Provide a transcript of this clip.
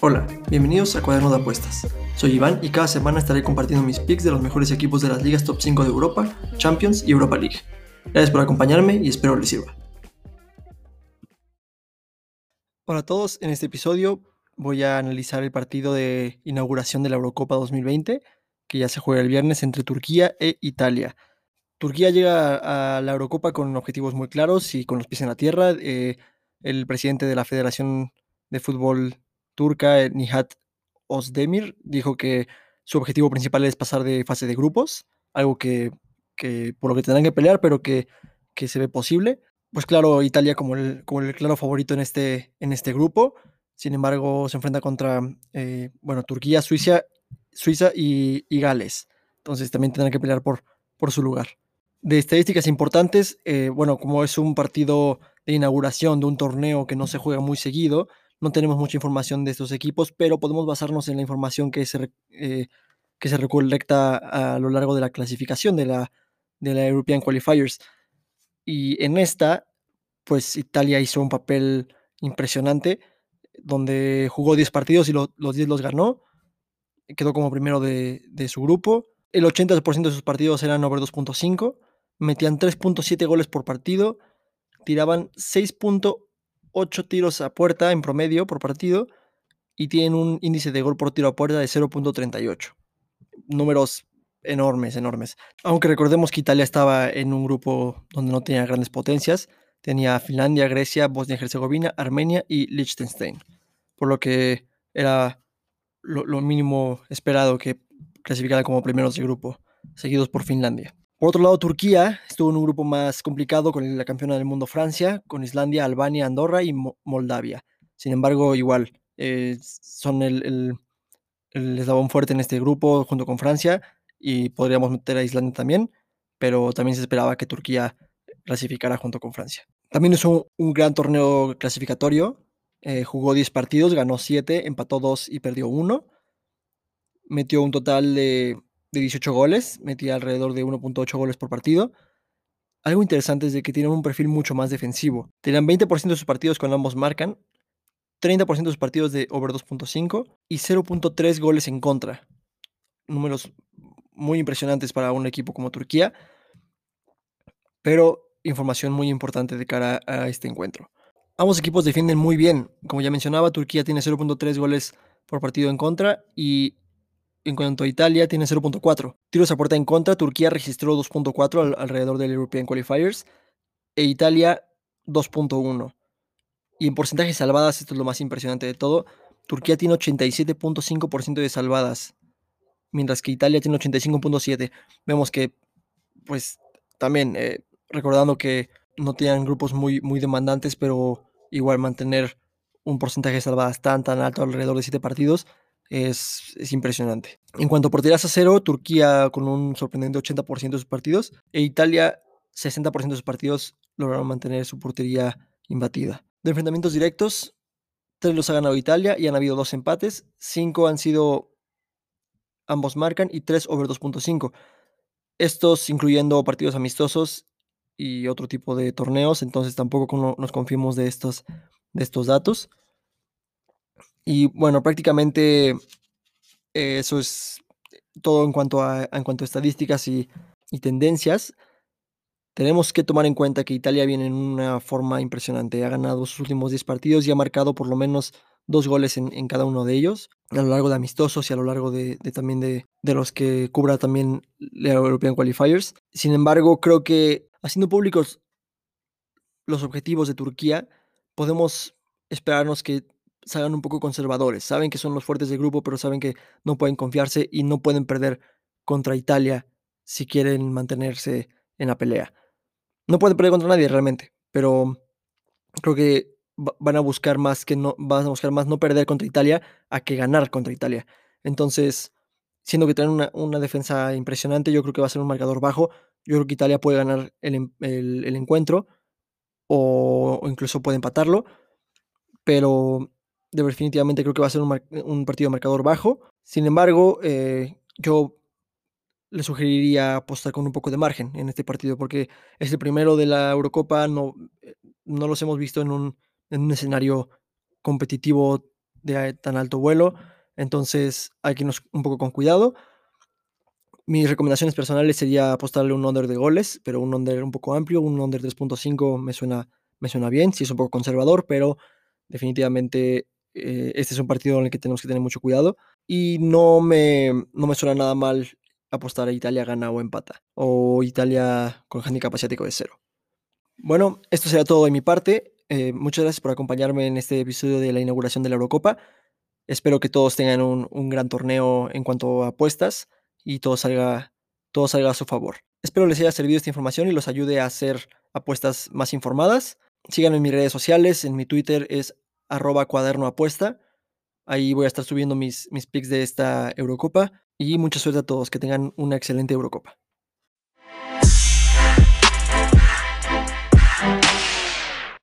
Hola, bienvenidos a Cuaderno de Apuestas. Soy Iván y cada semana estaré compartiendo mis picks de los mejores equipos de las ligas top 5 de Europa, Champions y Europa League. Gracias por acompañarme y espero les sirva. Hola a todos, en este episodio voy a analizar el partido de inauguración de la Eurocopa 2020, que ya se juega el viernes entre Turquía e Italia. Turquía llega a la Eurocopa con objetivos muy claros y con los pies en la tierra. Eh, el presidente de la Federación de Fútbol Turca, eh, Nihat Osdemir, dijo que su objetivo principal es pasar de fase de grupos, algo que, por lo que tendrán que pelear, pero que, se ve posible. Pues claro, Italia como el, como el claro favorito en este, en este grupo. Sin embargo, se enfrenta contra eh, bueno, Turquía, Suiza, Suiza y, Gales. Entonces también tendrán que pelear por, por su lugar. De estadísticas importantes, eh, bueno, como es un partido de inauguración de un torneo que no se juega muy seguido, no tenemos mucha información de estos equipos, pero podemos basarnos en la información que se, eh, que se recolecta a lo largo de la clasificación de la, de la European Qualifiers. Y en esta, pues Italia hizo un papel impresionante donde jugó 10 partidos y los 10 los ganó. Quedó como primero de, su grupo. El 80% de sus partidos eran over 2.5. Metían 3.7 goles por partido. Tiraban 6.8 tiros a puerta en promedio por partido. Y tienen un índice de gol por tiro a puerta de 0.38. Números enormes, enormes. Aunque recordemos que Italia estaba en un grupo donde no tenía grandes potencias. Tenía Finlandia, Grecia, Bosnia y Herzegovina, Armenia y Liechtenstein por lo que era lo, mínimo esperado que clasificara como primeros de grupo, seguidos por Finlandia. Por otro lado, Turquía estuvo en un grupo más complicado con la campeona del mundo Francia, con Islandia, Albania, Andorra y Moldavia. Sin embargo, igual, eh, son el, el, el, eslabón fuerte en este grupo junto con Francia y podríamos meter a Islandia también, pero también se esperaba que Turquía clasificara junto con Francia. También un, un gran torneo clasificatorio eh, jugó 10 partidos, ganó 7, empató 2 y perdió 1. Metió un total de, 18 goles, metía alrededor de 1.8 goles por partido. Algo interesante es de que tienen un perfil mucho más defensivo. Tenían 20% de sus partidos cuando ambos marcan, 30% de sus partidos de over 2.5 y 0.3 goles en contra. Números muy impresionantes para un equipo como Turquía, pero información muy importante de cara a este encuentro. Ambos equipos defienden muy bien. Como ya mencionaba, Turquía tiene 0.3 goles por partido en contra y en cuanto a Italia tiene 0.4. Tiros a puerta en contra, Turquía registró 2.4 alrededor del European Qualifiers e Italia 2.1. Y en porcentaje salvadas, esto es lo más impresionante de todo, Turquía tiene 87.5% de salvadas, mientras que Italia tiene 85.7%. Vemos que, pues, también eh, recordando que no tienen grupos muy, muy demandantes, pero igual mantener un porcentaje de salvadas tan, tan alto, alrededor de 7 partidos, es, es, impresionante. En cuanto a porterías a cero, Turquía con un sorprendente 80% de sus partidos e Italia 60% de sus partidos lograron mantener su portería imbatida. De enfrentamientos directos, tres los ha ganado Italia y han habido dos empates, cinco han sido ambos marcan y tres over 2.5. Estos incluyendo partidos amistosos y otro tipo de torneos, entonces tampoco nos confiamos de estos, de estos datos. Y bueno, prácticamente eso es todo en cuanto a, en cuanto a estadísticas y, tendencias. Tenemos que tomar en cuenta que Italia viene en una forma impresionante. Ha ganado sus últimos 10 partidos y ha marcado por lo menos dos goles en, cada uno de ellos, a lo largo de amistosos y a lo largo de, también de, de, los que cubra también la European Qualifiers. Sin embargo, creo que haciendo públicos los objetivos de Turquía, podemos esperarnos que salgan un poco conservadores. Saben que son los fuertes del grupo, pero saben que no pueden confiarse y no pueden perder contra Italia si quieren mantenerse en la pelea. No pueden perder contra nadie realmente, pero creo que van a buscar más que no van a buscar más no perder contra Italia a que ganar contra Italia. Entonces, siendo que tienen una, defensa impresionante, yo creo que va a ser un marcador bajo. Yo creo que Italia puede ganar el, el, encuentro o, incluso puede empatarlo, pero definitivamente creo que va a ser un, un partido marcador bajo. Sin embargo, eh, yo le sugeriría apostar con un poco de margen en este partido, porque es el primero de la Eurocopa, no, no los hemos visto en un, en un escenario competitivo de tan alto vuelo, entonces hay que irnos un poco con cuidado. Mis recomendaciones personales sería apostarle un under de goles, pero un under un poco amplio, un under 3.5 me suena, me suena bien, si es un poco conservador, pero definitivamente eh, este es un partido en el que tenemos que tener mucho cuidado y no me, no me suena nada mal apostar a Italia gana o empata, o Italia con handicap asiático de cero. Bueno, esto será todo de mi parte. Eh, muchas gracias por acompañarme en este episodio de la inauguración de la Eurocopa. Espero que todos tengan un, un gran torneo en cuanto a apuestas y todo salga, todo salga a su favor. Espero les haya servido esta información y los ayude a hacer apuestas más informadas. Síganme en mis redes sociales, en mi Twitter es arroba cuaderno apuesta. Ahí voy a estar subiendo mis, mis picks de esta Eurocopa y mucha suerte a todos, que tengan una excelente Eurocopa.